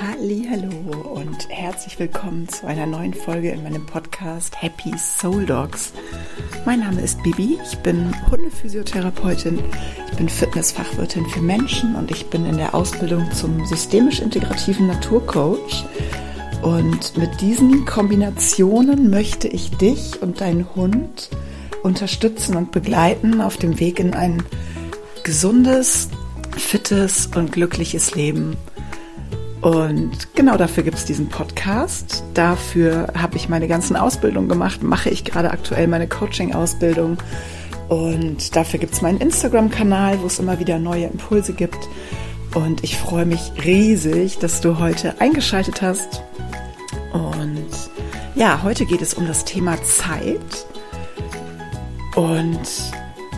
Hallo und herzlich willkommen zu einer neuen Folge in meinem Podcast Happy Soul Dogs. Mein Name ist Bibi, ich bin Hundephysiotherapeutin, ich bin Fitnessfachwirtin für Menschen und ich bin in der Ausbildung zum systemisch integrativen Naturcoach. Und mit diesen Kombinationen möchte ich dich und deinen Hund unterstützen und begleiten auf dem Weg in ein gesundes, fittes und glückliches Leben. Und genau dafür gibt es diesen Podcast. Dafür habe ich meine ganzen Ausbildungen gemacht, mache ich gerade aktuell meine Coaching-Ausbildung. Und dafür gibt es meinen Instagram-Kanal, wo es immer wieder neue Impulse gibt. Und ich freue mich riesig, dass du heute eingeschaltet hast. Und ja, heute geht es um das Thema Zeit. Und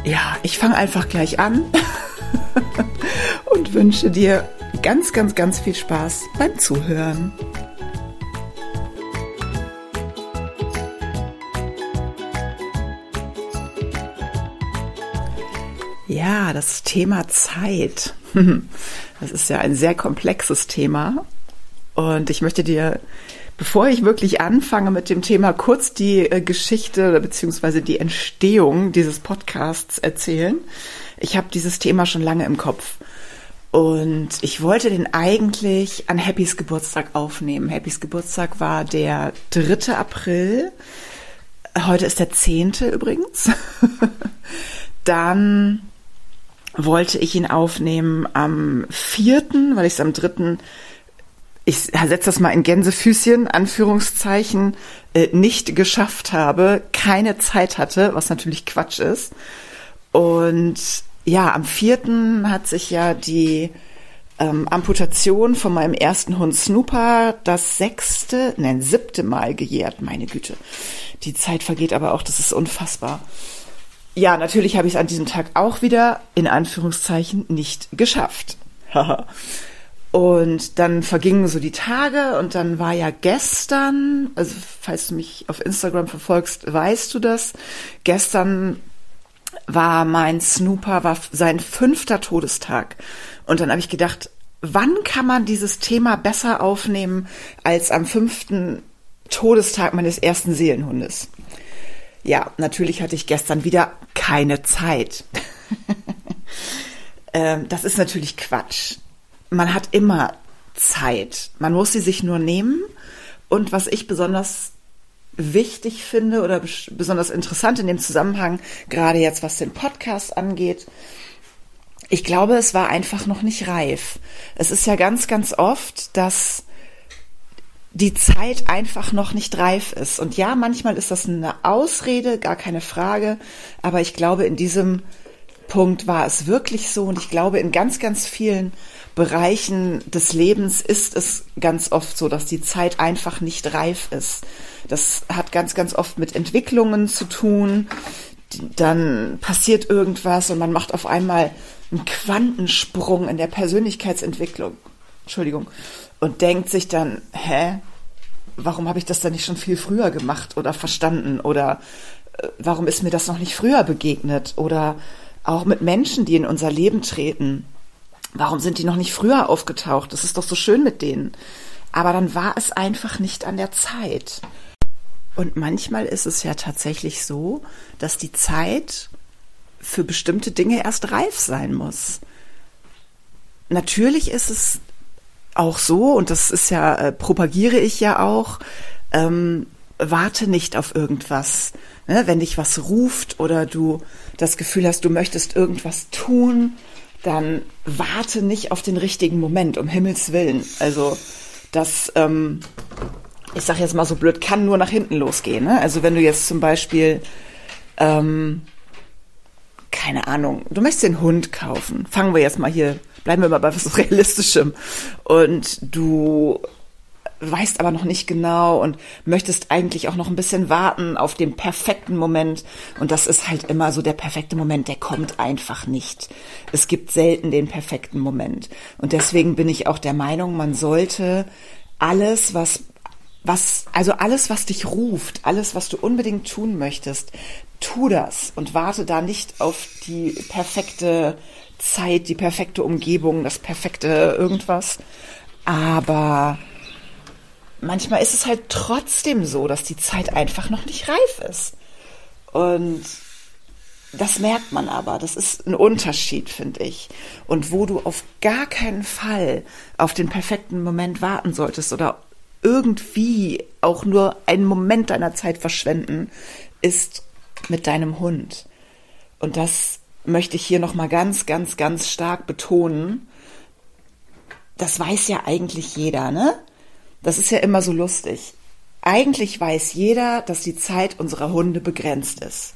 ja, ich fange einfach gleich an und wünsche dir ganz, ganz, ganz viel Spaß beim Zuhören. Ja, das Thema Zeit. Das ist ja ein sehr komplexes Thema. Und ich möchte dir Bevor ich wirklich anfange mit dem Thema, kurz die äh, Geschichte bzw. die Entstehung dieses Podcasts erzählen. Ich habe dieses Thema schon lange im Kopf. Und ich wollte den eigentlich an Happys Geburtstag aufnehmen. Happys Geburtstag war der 3. April. Heute ist der 10. übrigens. Dann wollte ich ihn aufnehmen am 4., weil ich es am 3 ich setze das mal in Gänsefüßchen, Anführungszeichen, äh, nicht geschafft habe, keine Zeit hatte, was natürlich Quatsch ist. Und ja, am vierten hat sich ja die ähm, Amputation von meinem ersten Hund Snooper das sechste, nein, siebte Mal gejährt, meine Güte. Die Zeit vergeht aber auch, das ist unfassbar. Ja, natürlich habe ich es an diesem Tag auch wieder, in Anführungszeichen, nicht geschafft. Und dann vergingen so die Tage und dann war ja gestern, also falls du mich auf Instagram verfolgst, weißt du das. Gestern war mein Snooper, war sein fünfter Todestag. Und dann habe ich gedacht, wann kann man dieses Thema besser aufnehmen als am fünften Todestag meines ersten Seelenhundes? Ja, natürlich hatte ich gestern wieder keine Zeit. ähm, das ist natürlich Quatsch man hat immer Zeit. Man muss sie sich nur nehmen. Und was ich besonders wichtig finde oder besonders interessant in dem Zusammenhang, gerade jetzt was den Podcast angeht, ich glaube, es war einfach noch nicht reif. Es ist ja ganz, ganz oft, dass die Zeit einfach noch nicht reif ist. Und ja, manchmal ist das eine Ausrede, gar keine Frage. Aber ich glaube, in diesem Punkt war es wirklich so. Und ich glaube, in ganz, ganz vielen Bereichen des Lebens ist es ganz oft so, dass die Zeit einfach nicht reif ist. Das hat ganz, ganz oft mit Entwicklungen zu tun. Dann passiert irgendwas und man macht auf einmal einen Quantensprung in der Persönlichkeitsentwicklung. Entschuldigung. Und denkt sich dann, hä? Warum habe ich das dann nicht schon viel früher gemacht oder verstanden? Oder äh, warum ist mir das noch nicht früher begegnet? Oder auch mit Menschen, die in unser Leben treten Warum sind die noch nicht früher aufgetaucht? Das ist doch so schön mit denen. Aber dann war es einfach nicht an der Zeit. Und manchmal ist es ja tatsächlich so, dass die Zeit für bestimmte Dinge erst reif sein muss. Natürlich ist es auch so, und das ist ja, äh, propagiere ich ja auch, ähm, warte nicht auf irgendwas. Ne? Wenn dich was ruft oder du das Gefühl hast, du möchtest irgendwas tun, dann warte nicht auf den richtigen Moment, um Himmels Willen. Also das, ähm, ich sage jetzt mal so blöd, kann nur nach hinten losgehen. Ne? Also wenn du jetzt zum Beispiel, ähm, keine Ahnung, du möchtest den Hund kaufen. Fangen wir jetzt mal hier, bleiben wir mal bei was Realistischem. Und du weißt aber noch nicht genau und möchtest eigentlich auch noch ein bisschen warten auf den perfekten Moment. Und das ist halt immer so der perfekte Moment, der kommt einfach nicht. Es gibt selten den perfekten Moment. Und deswegen bin ich auch der Meinung, man sollte alles, was was, also alles, was dich ruft, alles, was du unbedingt tun möchtest, tu das und warte da nicht auf die perfekte Zeit, die perfekte Umgebung, das perfekte irgendwas, Aber manchmal ist es halt trotzdem so, dass die Zeit einfach noch nicht reif ist. Und das merkt man aber. Das ist ein Unterschied, finde ich. Und wo du auf gar keinen Fall auf den perfekten Moment warten solltest oder irgendwie auch nur einen Moment deiner Zeit verschwenden, ist mit deinem Hund. Und das möchte ich hier nochmal ganz, ganz, ganz stark betonen. Das weiß ja eigentlich jeder, ne? Das ist ja immer so lustig. Eigentlich weiß jeder, dass die Zeit unserer Hunde begrenzt ist.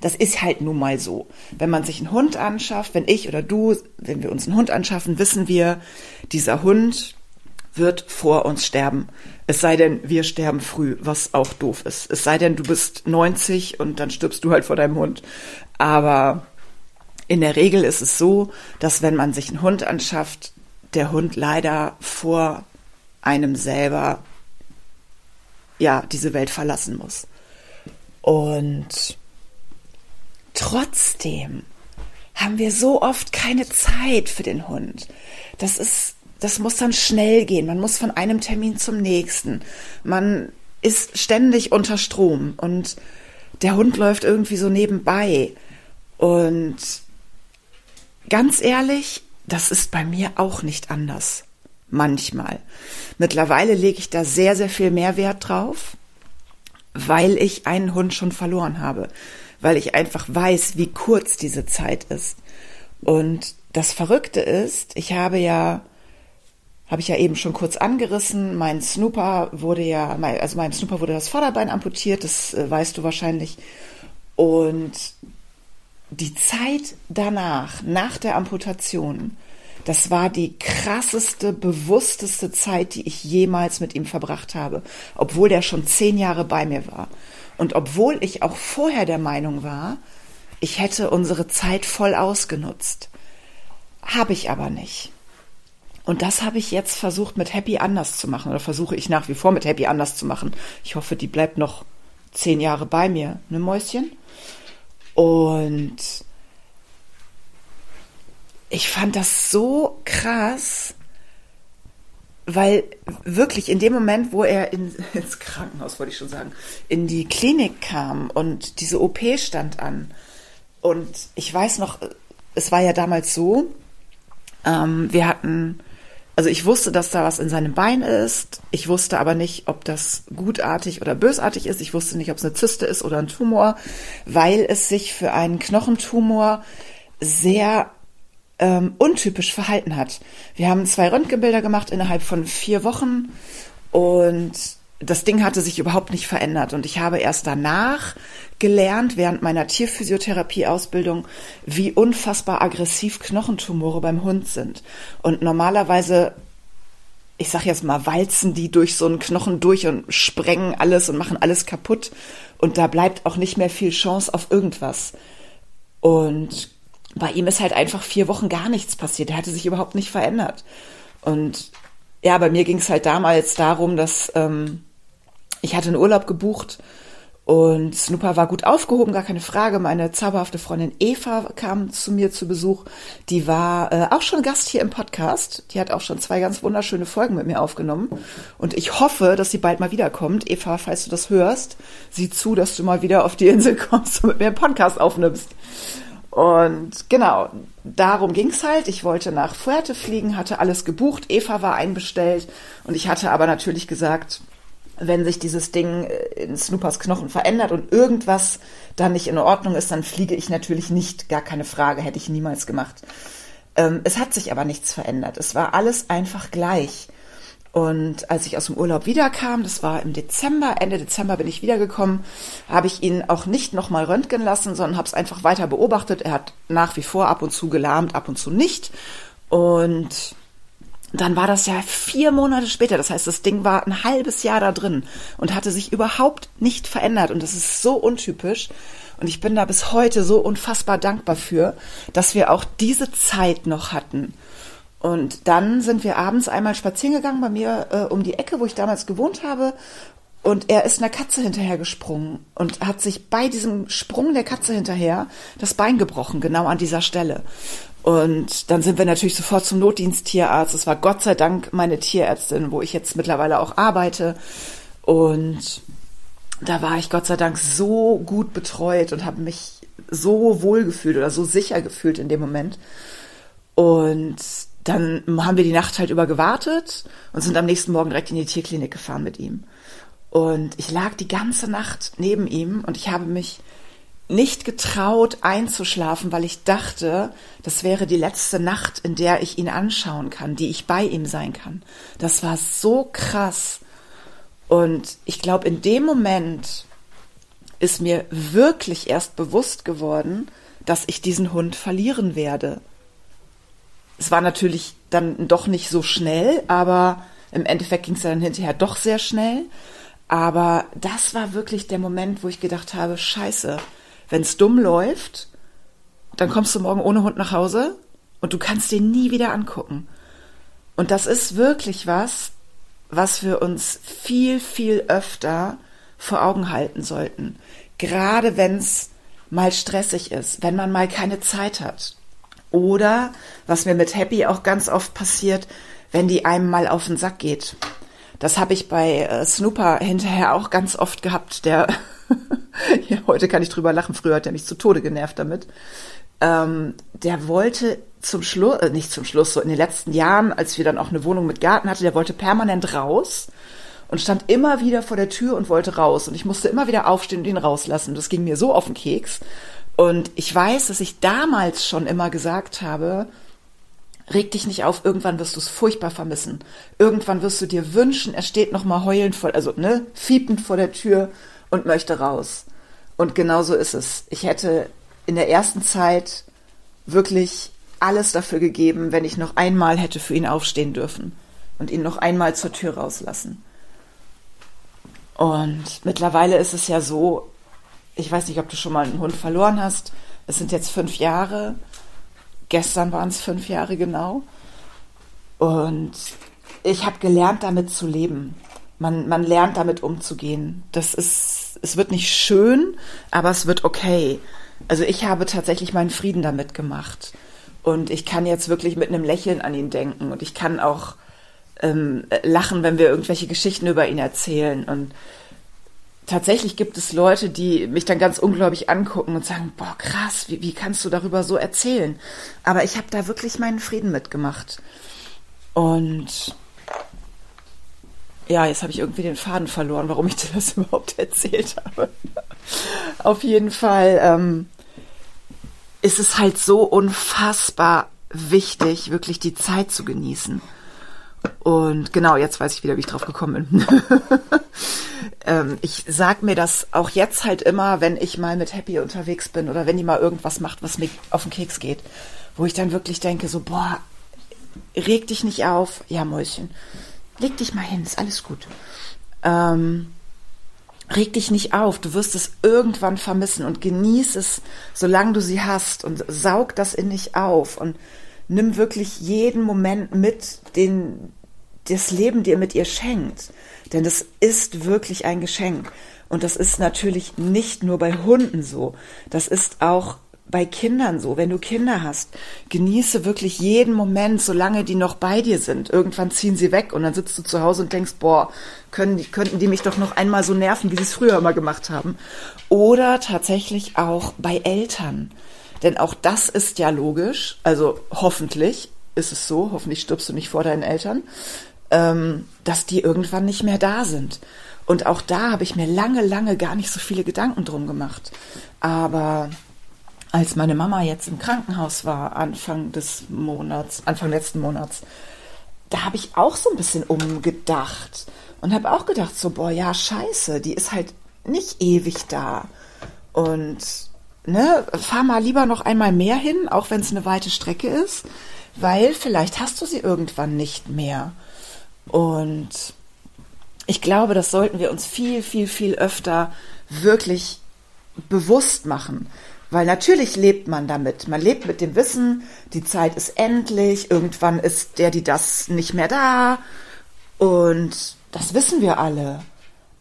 Das ist halt nun mal so. Wenn man sich einen Hund anschafft, wenn ich oder du, wenn wir uns einen Hund anschaffen, wissen wir, dieser Hund wird vor uns sterben. Es sei denn, wir sterben früh, was auch doof ist. Es sei denn, du bist 90 und dann stirbst du halt vor deinem Hund. Aber in der Regel ist es so, dass wenn man sich einen Hund anschafft, der Hund leider vor einem selber ja diese Welt verlassen muss. Und trotzdem haben wir so oft keine Zeit für den Hund. Das ist, das muss dann schnell gehen. Man muss von einem Termin zum nächsten. Man ist ständig unter Strom und der Hund läuft irgendwie so nebenbei. Und ganz ehrlich, das ist bei mir auch nicht anders. Manchmal. Mittlerweile lege ich da sehr, sehr viel mehr Wert drauf, weil ich einen Hund schon verloren habe weil ich einfach weiß, wie kurz diese Zeit ist. Und das Verrückte ist, ich habe ja, habe ich ja eben schon kurz angerissen, mein Snooper wurde ja, also meinem Snooper wurde das Vorderbein amputiert, das äh, weißt du wahrscheinlich. Und die Zeit danach, nach der Amputation, das war die krasseste, bewussteste Zeit, die ich jemals mit ihm verbracht habe, obwohl der schon zehn Jahre bei mir war. Und obwohl ich auch vorher der Meinung war, ich hätte unsere Zeit voll ausgenutzt, habe ich aber nicht. Und das habe ich jetzt versucht mit Happy anders zu machen oder versuche ich nach wie vor mit Happy anders zu machen. Ich hoffe, die bleibt noch zehn Jahre bei mir, ne Mäuschen? Und ich fand das so krass, weil wirklich in dem Moment, wo er in, ins Krankenhaus, wollte ich schon sagen, in die Klinik kam und diese OP stand an. Und ich weiß noch, es war ja damals so, ähm, wir hatten, also ich wusste, dass da was in seinem Bein ist. Ich wusste aber nicht, ob das gutartig oder bösartig ist. Ich wusste nicht, ob es eine Zyste ist oder ein Tumor, weil es sich für einen Knochentumor sehr ähm, untypisch verhalten hat. Wir haben zwei Röntgenbilder gemacht innerhalb von vier Wochen und das Ding hatte sich überhaupt nicht verändert. Und ich habe erst danach gelernt, während meiner Tierphysiotherapie-Ausbildung, wie unfassbar aggressiv Knochentumore beim Hund sind. Und normalerweise, ich sag jetzt mal, walzen die durch so einen Knochen durch und sprengen alles und machen alles kaputt. Und da bleibt auch nicht mehr viel Chance auf irgendwas. Und bei ihm ist halt einfach vier Wochen gar nichts passiert. Er hatte sich überhaupt nicht verändert. Und ja, bei mir ging es halt damals darum, dass ähm, ich hatte einen Urlaub gebucht und Snooper war gut aufgehoben, gar keine Frage. Meine zauberhafte Freundin Eva kam zu mir zu Besuch. Die war äh, auch schon Gast hier im Podcast. Die hat auch schon zwei ganz wunderschöne Folgen mit mir aufgenommen. Und ich hoffe, dass sie bald mal wiederkommt. Eva, falls du das hörst, sieh zu, dass du mal wieder auf die Insel kommst und mit mir einen Podcast aufnimmst. Und genau, darum ging's halt. Ich wollte nach Fuerte fliegen, hatte alles gebucht, Eva war einbestellt und ich hatte aber natürlich gesagt, wenn sich dieses Ding äh, in Snoopers Knochen verändert und irgendwas dann nicht in Ordnung ist, dann fliege ich natürlich nicht, gar keine Frage, hätte ich niemals gemacht. Ähm, es hat sich aber nichts verändert. Es war alles einfach gleich. Und als ich aus dem Urlaub wiederkam, das war im Dezember, Ende Dezember bin ich wiedergekommen, habe ich ihn auch nicht nochmal röntgen lassen, sondern habe es einfach weiter beobachtet. Er hat nach wie vor ab und zu gelahmt, ab und zu nicht. Und dann war das ja vier Monate später. Das heißt, das Ding war ein halbes Jahr da drin und hatte sich überhaupt nicht verändert. Und das ist so untypisch. Und ich bin da bis heute so unfassbar dankbar für, dass wir auch diese Zeit noch hatten. Und dann sind wir abends einmal spazieren gegangen bei mir äh, um die Ecke, wo ich damals gewohnt habe. Und er ist einer Katze hinterhergesprungen und hat sich bei diesem Sprung der Katze hinterher das Bein gebrochen, genau an dieser Stelle. Und dann sind wir natürlich sofort zum Notdiensttierarzt. Es war Gott sei Dank meine Tierärztin, wo ich jetzt mittlerweile auch arbeite. Und da war ich Gott sei Dank so gut betreut und habe mich so wohl gefühlt oder so sicher gefühlt in dem Moment. Und dann haben wir die Nacht halt über gewartet und sind am nächsten Morgen direkt in die Tierklinik gefahren mit ihm. Und ich lag die ganze Nacht neben ihm und ich habe mich nicht getraut einzuschlafen, weil ich dachte, das wäre die letzte Nacht, in der ich ihn anschauen kann, die ich bei ihm sein kann. Das war so krass. Und ich glaube, in dem Moment ist mir wirklich erst bewusst geworden, dass ich diesen Hund verlieren werde. Es war natürlich dann doch nicht so schnell, aber im Endeffekt ging es dann hinterher doch sehr schnell. Aber das war wirklich der Moment, wo ich gedacht habe, scheiße, wenn es dumm läuft, dann kommst du morgen ohne Hund nach Hause und du kannst den nie wieder angucken. Und das ist wirklich was, was wir uns viel, viel öfter vor Augen halten sollten. Gerade wenn es mal stressig ist, wenn man mal keine Zeit hat. Oder, was mir mit Happy auch ganz oft passiert, wenn die einem mal auf den Sack geht. Das habe ich bei äh, Snooper hinterher auch ganz oft gehabt. Der ja, heute kann ich drüber lachen, früher hat er mich zu Tode genervt damit. Ähm, der wollte zum Schluss, äh, nicht zum Schluss, so in den letzten Jahren, als wir dann auch eine Wohnung mit Garten hatten, der wollte permanent raus und stand immer wieder vor der Tür und wollte raus. Und ich musste immer wieder aufstehen und ihn rauslassen. Das ging mir so auf den Keks. Und ich weiß, dass ich damals schon immer gesagt habe, reg dich nicht auf, irgendwann wirst du es furchtbar vermissen. Irgendwann wirst du dir wünschen, er steht noch mal heulend vor, also ne, fiepend vor der Tür und möchte raus. Und genau so ist es. Ich hätte in der ersten Zeit wirklich alles dafür gegeben, wenn ich noch einmal hätte für ihn aufstehen dürfen und ihn noch einmal zur Tür rauslassen. Und mittlerweile ist es ja so, ich weiß nicht, ob du schon mal einen Hund verloren hast. Es sind jetzt fünf Jahre. Gestern waren es fünf Jahre genau. Und ich habe gelernt, damit zu leben. Man, man lernt damit umzugehen. Das ist, es wird nicht schön, aber es wird okay. Also ich habe tatsächlich meinen Frieden damit gemacht. Und ich kann jetzt wirklich mit einem Lächeln an ihn denken. Und ich kann auch ähm, lachen, wenn wir irgendwelche Geschichten über ihn erzählen. Und tatsächlich gibt es Leute, die mich dann ganz ungläubig angucken und sagen, boah, krass, wie, wie kannst du darüber so erzählen? Aber ich habe da wirklich meinen Frieden mitgemacht. Und ja, jetzt habe ich irgendwie den Faden verloren, warum ich dir das überhaupt erzählt habe. Auf jeden Fall ähm, ist es halt so unfassbar wichtig, wirklich die Zeit zu genießen. Und genau, jetzt weiß ich wieder, wie ich drauf gekommen bin. ähm, ich sag mir das auch jetzt halt immer, wenn ich mal mit Happy unterwegs bin oder wenn die mal irgendwas macht, was mir auf den Keks geht, wo ich dann wirklich denke, so, boah, reg dich nicht auf. Ja, Mäuschen leg dich mal hin, ist alles gut. Ähm, reg dich nicht auf, du wirst es irgendwann vermissen und genieß es, solange du sie hast und saug das in dich auf und nimm wirklich jeden Moment mit, den das Leben dir mit ihr schenkt. Denn das ist wirklich ein Geschenk. Und das ist natürlich nicht nur bei Hunden so. Das ist auch bei Kindern so, wenn du Kinder hast, genieße wirklich jeden Moment, solange die noch bei dir sind. Irgendwann ziehen sie weg und dann sitzt du zu Hause und denkst, boah, können die, könnten die mich doch noch einmal so nerven, wie sie es früher immer gemacht haben. Oder tatsächlich auch bei Eltern. Denn auch das ist ja logisch, also hoffentlich ist es so, hoffentlich stirbst du nicht vor deinen Eltern, ähm, dass die irgendwann nicht mehr da sind. Und auch da habe ich mir lange, lange gar nicht so viele Gedanken drum gemacht. Aber als meine Mama jetzt im Krankenhaus war, Anfang des Monats, Anfang letzten Monats, da habe ich auch so ein bisschen umgedacht und habe auch gedacht, so, boah, ja, scheiße, die ist halt nicht ewig da. Und ne, fahr mal lieber noch einmal mehr hin, auch wenn es eine weite Strecke ist, weil vielleicht hast du sie irgendwann nicht mehr. Und ich glaube, das sollten wir uns viel, viel, viel öfter wirklich bewusst machen. Weil natürlich lebt man damit. Man lebt mit dem Wissen, die Zeit ist endlich, irgendwann ist der, die das nicht mehr da. Und das wissen wir alle.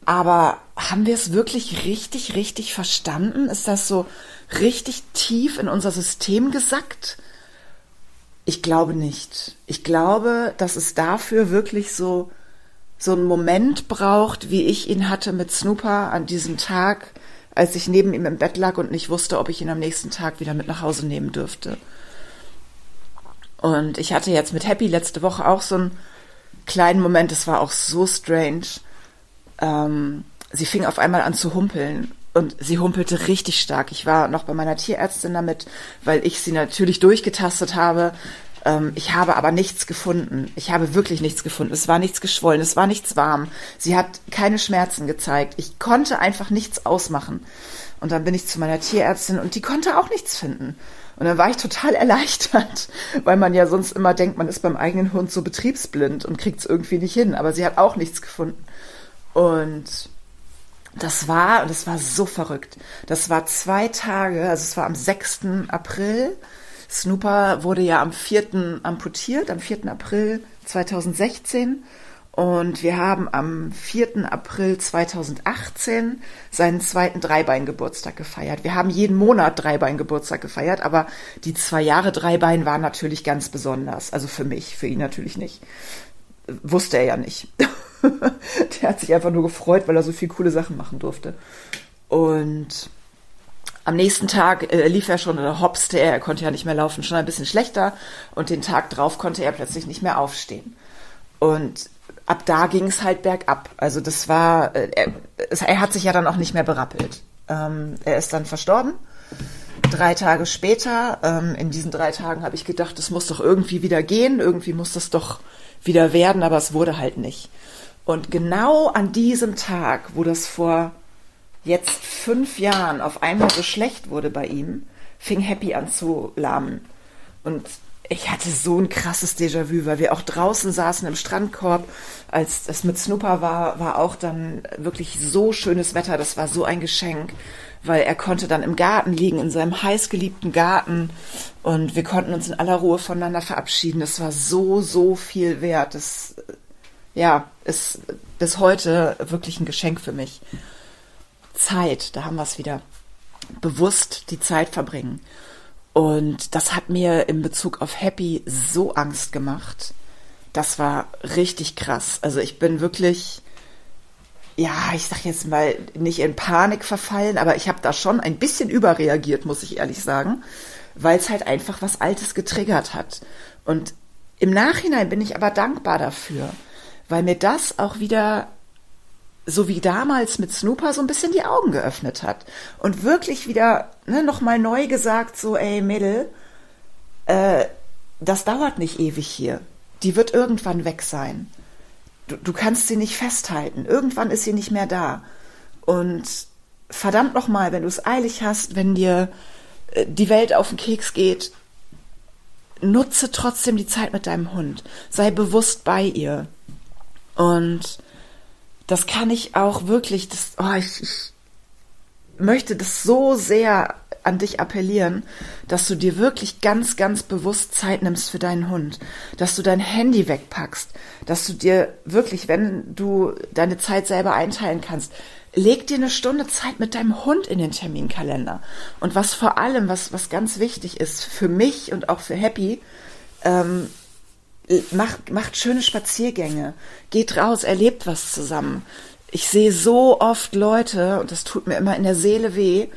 Aber haben wir es wirklich richtig, richtig verstanden? Ist das so richtig tief in unser System gesackt? Ich glaube nicht. Ich glaube, dass es dafür wirklich so, so einen Moment braucht, wie ich ihn hatte mit Snooper an diesem Tag, als ich neben ihm im Bett lag und nicht wusste, ob ich ihn am nächsten Tag wieder mit nach Hause nehmen dürfte. Und ich hatte jetzt mit Happy letzte Woche auch so einen kleinen Moment, es war auch so strange. Ähm, sie fing auf einmal an zu humpeln und sie humpelte richtig stark. Ich war noch bei meiner Tierärztin damit, weil ich sie natürlich durchgetastet habe. Ähm, ich habe aber nichts gefunden. Ich habe wirklich nichts gefunden. Es war nichts geschwollen, es war nichts warm. Sie hat keine Schmerzen gezeigt. Ich konnte einfach nichts ausmachen. Und dann bin ich zu meiner Tierärztin und die konnte auch nichts finden. Und dann war ich total erleichtert, weil man ja sonst immer denkt, man ist beim eigenen Hund so betriebsblind und kriegt es irgendwie nicht hin. Aber sie hat auch nichts gefunden. Und das war, das war so verrückt. Das war zwei Tage, also es war am 6. April. Snooper wurde ja am 4. amputiert, am 4. April 2016. Und wir haben am 4. April 2018 seinen zweiten Dreibein-Geburtstag gefeiert. Wir haben jeden Monat Dreibein-Geburtstag gefeiert, aber die zwei Jahre Dreibein waren natürlich ganz besonders. Also für mich, für ihn natürlich nicht. Wusste er ja nicht. Der hat sich einfach nur gefreut, weil er so viele coole Sachen machen durfte. Und am nächsten Tag äh, lief er schon oder hopste er, er konnte ja nicht mehr laufen, schon ein bisschen schlechter. Und den Tag drauf konnte er plötzlich nicht mehr aufstehen. Und ab da ging es halt bergab. Also das war, äh, er, er, hat sich ja dann auch nicht mehr berappelt. Ähm, er ist dann verstorben. Drei Tage später, ähm, in diesen drei Tagen habe ich gedacht, es muss doch irgendwie wieder gehen, irgendwie muss das doch wieder werden, aber es wurde halt nicht. Und genau an diesem Tag, wo das vor jetzt fünf Jahren auf einmal so schlecht wurde bei ihm, fing Happy an zu lahmen. Und ich hatte so ein krasses Déjà-vu, weil wir auch draußen saßen im Strandkorb. Als es mit Snooper war, war auch dann wirklich so schönes Wetter. Das war so ein Geschenk, weil er konnte dann im Garten liegen, in seinem heißgeliebten Garten. Und wir konnten uns in aller Ruhe voneinander verabschieden. Das war so, so viel wert. Das, ja, ist bis heute wirklich ein Geschenk für mich. Zeit, da haben wir es wieder. Bewusst die Zeit verbringen. Und das hat mir in Bezug auf Happy so Angst gemacht. Das war richtig krass. Also ich bin wirklich, ja, ich sag jetzt mal, nicht in Panik verfallen, aber ich habe da schon ein bisschen überreagiert, muss ich ehrlich sagen, weil es halt einfach was Altes getriggert hat. Und im Nachhinein bin ich aber dankbar dafür, weil mir das auch wieder so wie damals mit Snooper so ein bisschen die Augen geöffnet hat und wirklich wieder ne, nochmal neu gesagt, so, ey Mädel, äh, das dauert nicht ewig hier. Die wird irgendwann weg sein. Du, du kannst sie nicht festhalten. Irgendwann ist sie nicht mehr da. Und verdammt nochmal, wenn du es eilig hast, wenn dir äh, die Welt auf den Keks geht, nutze trotzdem die Zeit mit deinem Hund. Sei bewusst bei ihr. Und das kann ich auch wirklich, das, oh, ich, ich möchte das so sehr an dich appellieren, dass du dir wirklich ganz, ganz bewusst Zeit nimmst für deinen Hund, dass du dein Handy wegpackst, dass du dir wirklich, wenn du deine Zeit selber einteilen kannst, leg dir eine Stunde Zeit mit deinem Hund in den Terminkalender. Und was vor allem, was, was ganz wichtig ist für mich und auch für Happy, ähm, macht, macht schöne Spaziergänge, geht raus, erlebt was zusammen. Ich sehe so oft Leute, und das tut mir immer in der Seele weh,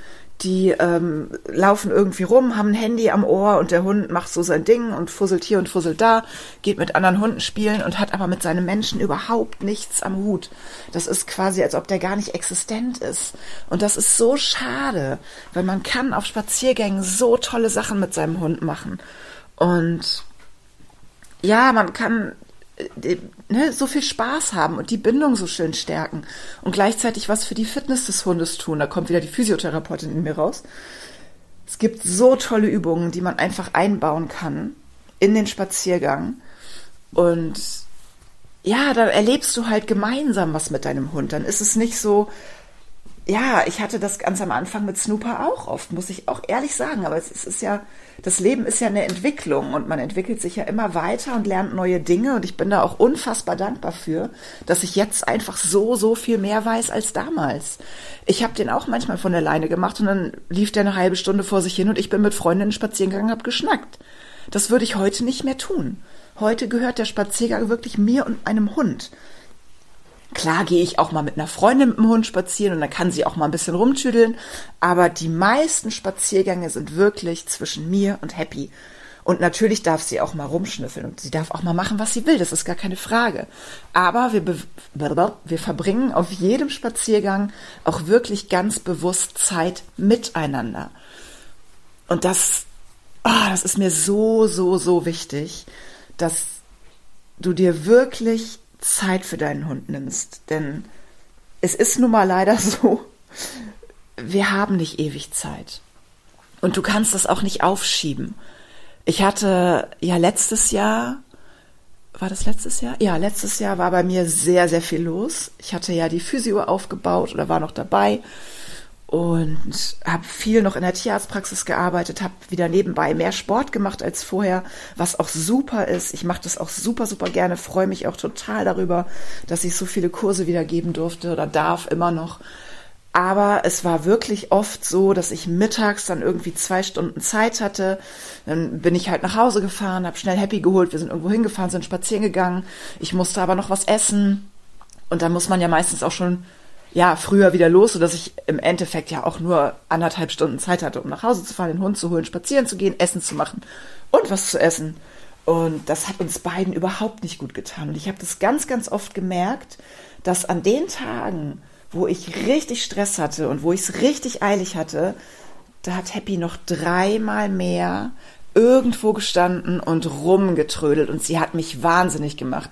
die ähm, laufen irgendwie rum, haben ein Handy am Ohr und der Hund macht so sein Ding und fusselt hier und fusselt da, geht mit anderen Hunden spielen und hat aber mit seinem Menschen überhaupt nichts am Hut. Das ist quasi, als ob der gar nicht existent ist. Und das ist so schade, weil man kann auf Spaziergängen so tolle Sachen mit seinem Hund machen. Und ja, man kann äh, ne, so viel Spaß haben und die Bindung so schön stärken und gleichzeitig was für die Fitness des Hundes tun. Da kommt wieder die Physiotherapeutin in mir raus. Es gibt so tolle Übungen, die man einfach einbauen kann in den Spaziergang. Und ja, da erlebst du halt gemeinsam was mit deinem Hund. Dann ist es nicht so, ja, ich hatte das ganz am Anfang mit Snooper auch oft, muss ich auch ehrlich sagen. Aber es ist ja, das Leben ist ja eine Entwicklung und man entwickelt sich ja immer weiter und lernt neue Dinge. Und ich bin da auch unfassbar dankbar für, dass ich jetzt einfach so, so viel mehr weiß als damals. Ich habe den auch manchmal von der Leine gemacht und dann lief der eine halbe Stunde vor sich hin und ich bin mit Freundinnen spazieren gegangen, hab geschnackt. Das würde ich heute nicht mehr tun. Heute gehört der Spaziergang wirklich mir und einem Hund. Klar gehe ich auch mal mit einer Freundin mit dem Hund spazieren und dann kann sie auch mal ein bisschen rumtüdeln, aber die meisten Spaziergänge sind wirklich zwischen mir und Happy. Und natürlich darf sie auch mal rumschnüffeln und sie darf auch mal machen, was sie will, das ist gar keine Frage. Aber wir, wir verbringen auf jedem Spaziergang auch wirklich ganz bewusst Zeit miteinander. Und das, oh, das ist mir so, so, so wichtig, dass du dir wirklich Zeit für deinen Hund nimmst. Denn es ist nun mal leider so, wir haben nicht ewig Zeit. Und du kannst das auch nicht aufschieben. Ich hatte ja letztes Jahr, war das letztes Jahr? Ja, letztes Jahr war bei mir sehr, sehr viel los. Ich hatte ja die Physio aufgebaut oder war noch dabei und habe viel noch in der Tierarztpraxis gearbeitet, habe wieder nebenbei mehr Sport gemacht als vorher, was auch super ist. Ich mache das auch super, super gerne, freue mich auch total darüber, dass ich so viele Kurse wieder geben durfte oder darf immer noch. Aber es war wirklich oft so, dass ich mittags dann irgendwie zwei Stunden Zeit hatte. Dann bin ich halt nach Hause gefahren, habe schnell Happy geholt. Wir sind irgendwo hingefahren, sind spazieren gegangen. Ich musste aber noch was essen. Und dann muss man ja meistens auch schon ja, früher wieder los, sodass ich im Endeffekt ja auch nur anderthalb Stunden Zeit hatte, um nach Hause zu fahren, den Hund zu holen, spazieren zu gehen, Essen zu machen und was zu essen. Und das hat uns beiden überhaupt nicht gut getan. Und ich habe das ganz, ganz oft gemerkt, dass an den Tagen, wo ich richtig Stress hatte und wo ich es richtig eilig hatte, da hat Happy noch dreimal mehr irgendwo gestanden und rumgetrödelt und sie hat mich wahnsinnig gemacht.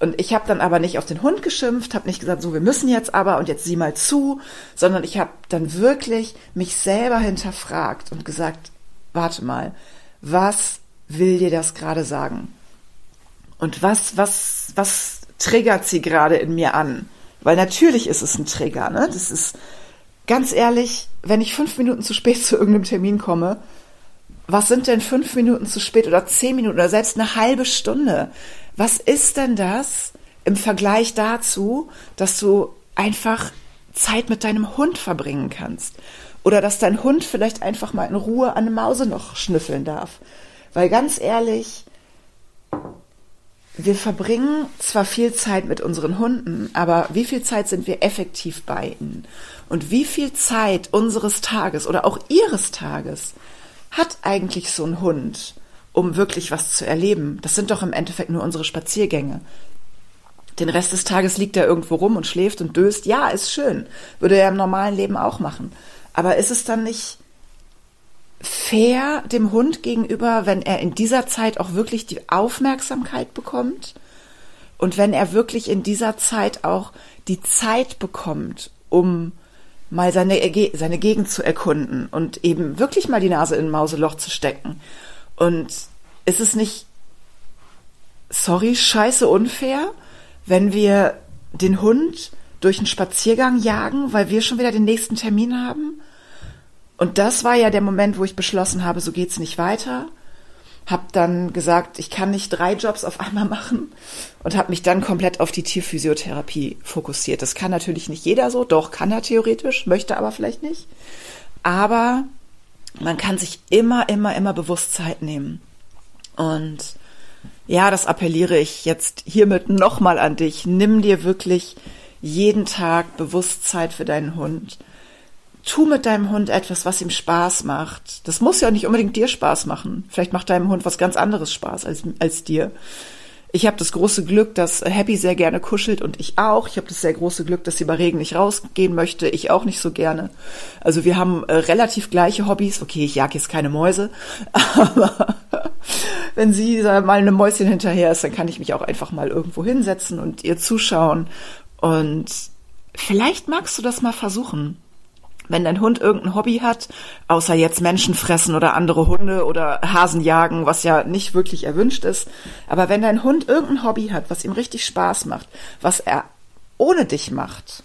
Und ich habe dann aber nicht auf den Hund geschimpft, habe nicht gesagt, so wir müssen jetzt aber und jetzt sieh mal zu, sondern ich habe dann wirklich mich selber hinterfragt und gesagt, warte mal, was will dir das gerade sagen? Und was was was triggert sie gerade in mir an? Weil natürlich ist es ein Trigger, ne? Das ist ganz ehrlich, wenn ich fünf Minuten zu spät zu irgendeinem Termin komme, was sind denn fünf Minuten zu spät oder zehn Minuten oder selbst eine halbe Stunde? Was ist denn das im Vergleich dazu, dass du einfach Zeit mit deinem Hund verbringen kannst? Oder dass dein Hund vielleicht einfach mal in Ruhe an eine Mause noch schnüffeln darf? Weil ganz ehrlich, wir verbringen zwar viel Zeit mit unseren Hunden, aber wie viel Zeit sind wir effektiv bei ihnen? Und wie viel Zeit unseres Tages oder auch ihres Tages hat eigentlich so ein Hund? Um wirklich was zu erleben. Das sind doch im Endeffekt nur unsere Spaziergänge. Den Rest des Tages liegt er irgendwo rum und schläft und döst. Ja, ist schön. Würde er im normalen Leben auch machen. Aber ist es dann nicht fair dem Hund gegenüber, wenn er in dieser Zeit auch wirklich die Aufmerksamkeit bekommt? Und wenn er wirklich in dieser Zeit auch die Zeit bekommt, um mal seine, seine Gegend zu erkunden und eben wirklich mal die Nase in ein Mauseloch zu stecken und ist es nicht, sorry, scheiße unfair, wenn wir den Hund durch einen Spaziergang jagen, weil wir schon wieder den nächsten Termin haben? Und das war ja der Moment, wo ich beschlossen habe, so geht's nicht weiter. Hab dann gesagt, ich kann nicht drei Jobs auf einmal machen und habe mich dann komplett auf die Tierphysiotherapie fokussiert. Das kann natürlich nicht jeder so, doch kann er theoretisch, möchte aber vielleicht nicht. Aber man kann sich immer, immer, immer bewusst Zeit nehmen. Und ja, das appelliere ich jetzt hiermit nochmal an dich. Nimm dir wirklich jeden Tag bewusst Zeit für deinen Hund. Tu mit deinem Hund etwas, was ihm Spaß macht. Das muss ja nicht unbedingt dir Spaß machen. Vielleicht macht deinem Hund was ganz anderes Spaß als, als dir. Ich habe das große Glück, dass Happy sehr gerne kuschelt und ich auch. Ich habe das sehr große Glück, dass sie bei Regen nicht rausgehen möchte. Ich auch nicht so gerne. Also wir haben äh, relativ gleiche Hobbys. Okay, ich jag jetzt keine Mäuse, aber wenn sie mal eine Mäuschen hinterher ist, dann kann ich mich auch einfach mal irgendwo hinsetzen und ihr zuschauen. Und vielleicht magst du das mal versuchen wenn dein Hund irgendein Hobby hat, außer jetzt Menschen fressen oder andere Hunde oder Hasen jagen, was ja nicht wirklich erwünscht ist, aber wenn dein Hund irgendein Hobby hat, was ihm richtig Spaß macht, was er ohne dich macht,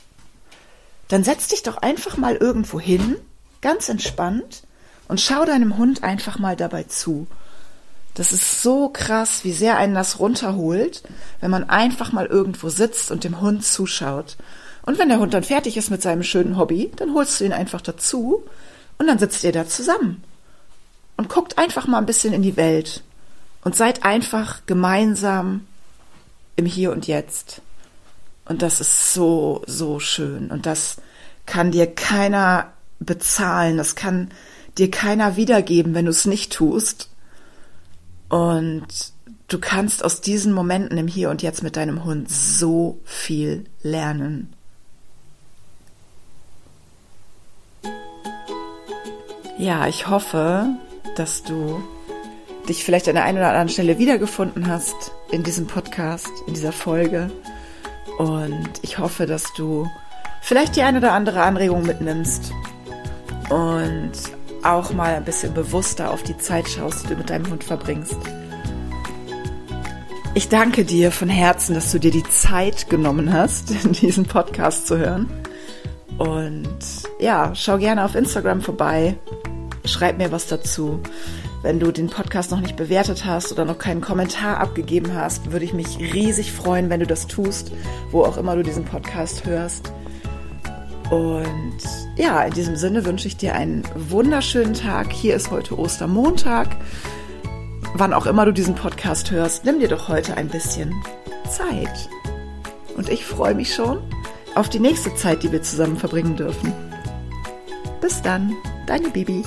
dann setz dich doch einfach mal irgendwo hin, ganz entspannt, und schau deinem Hund einfach mal dabei zu. Das ist so krass, wie sehr einen das runterholt, wenn man einfach mal irgendwo sitzt und dem Hund zuschaut. Und wenn der Hund dann fertig ist mit seinem schönen Hobby, dann holst du ihn einfach dazu und dann sitzt ihr da zusammen und guckt einfach mal ein bisschen in die Welt Und seid einfach gemeinsam im Hier und Jetzt. Und das ist so, so schön. Und das kann dir keiner bezahlen. Das kann dir keiner wiedergeben, wenn du es nicht tust. Und du kannst aus diesen Momenten im Hier und Jetzt mit deinem Hund so viel lernen. Ja, ich hoffe, dass du dich vielleicht an der einen oder anderen Stelle wiedergefunden hast in diesem Podcast, in dieser Folge. Und ich hoffe, dass du vielleicht die eine oder andere Anregung mitnimmst und auch mal ein bisschen bewusster auf die Zeit schaust, die du mit deinem Hund verbringst. Ich danke dir von Herzen, dass du dir die Zeit genommen hast, diesen Podcast zu hören. Und ja, schau gerne auf Instagram vorbei. Schreib mir was dazu. Wenn du den Podcast noch nicht bewertet hast oder noch keinen Kommentar abgegeben hast, würde ich mich riesig freuen, wenn du das tust, wo auch immer du diesen Podcast hörst. Und ja, in diesem Sinne wünsche ich dir einen wunderschönen Tag. Hier ist heute Ostermontag. Wann auch immer du diesen Podcast hörst, nimm dir doch heute ein bisschen Zeit. Und ich freue mich schon auf die nächste Zeit, die wir zusammen verbringen dürfen. Bis dann, deine Bibi.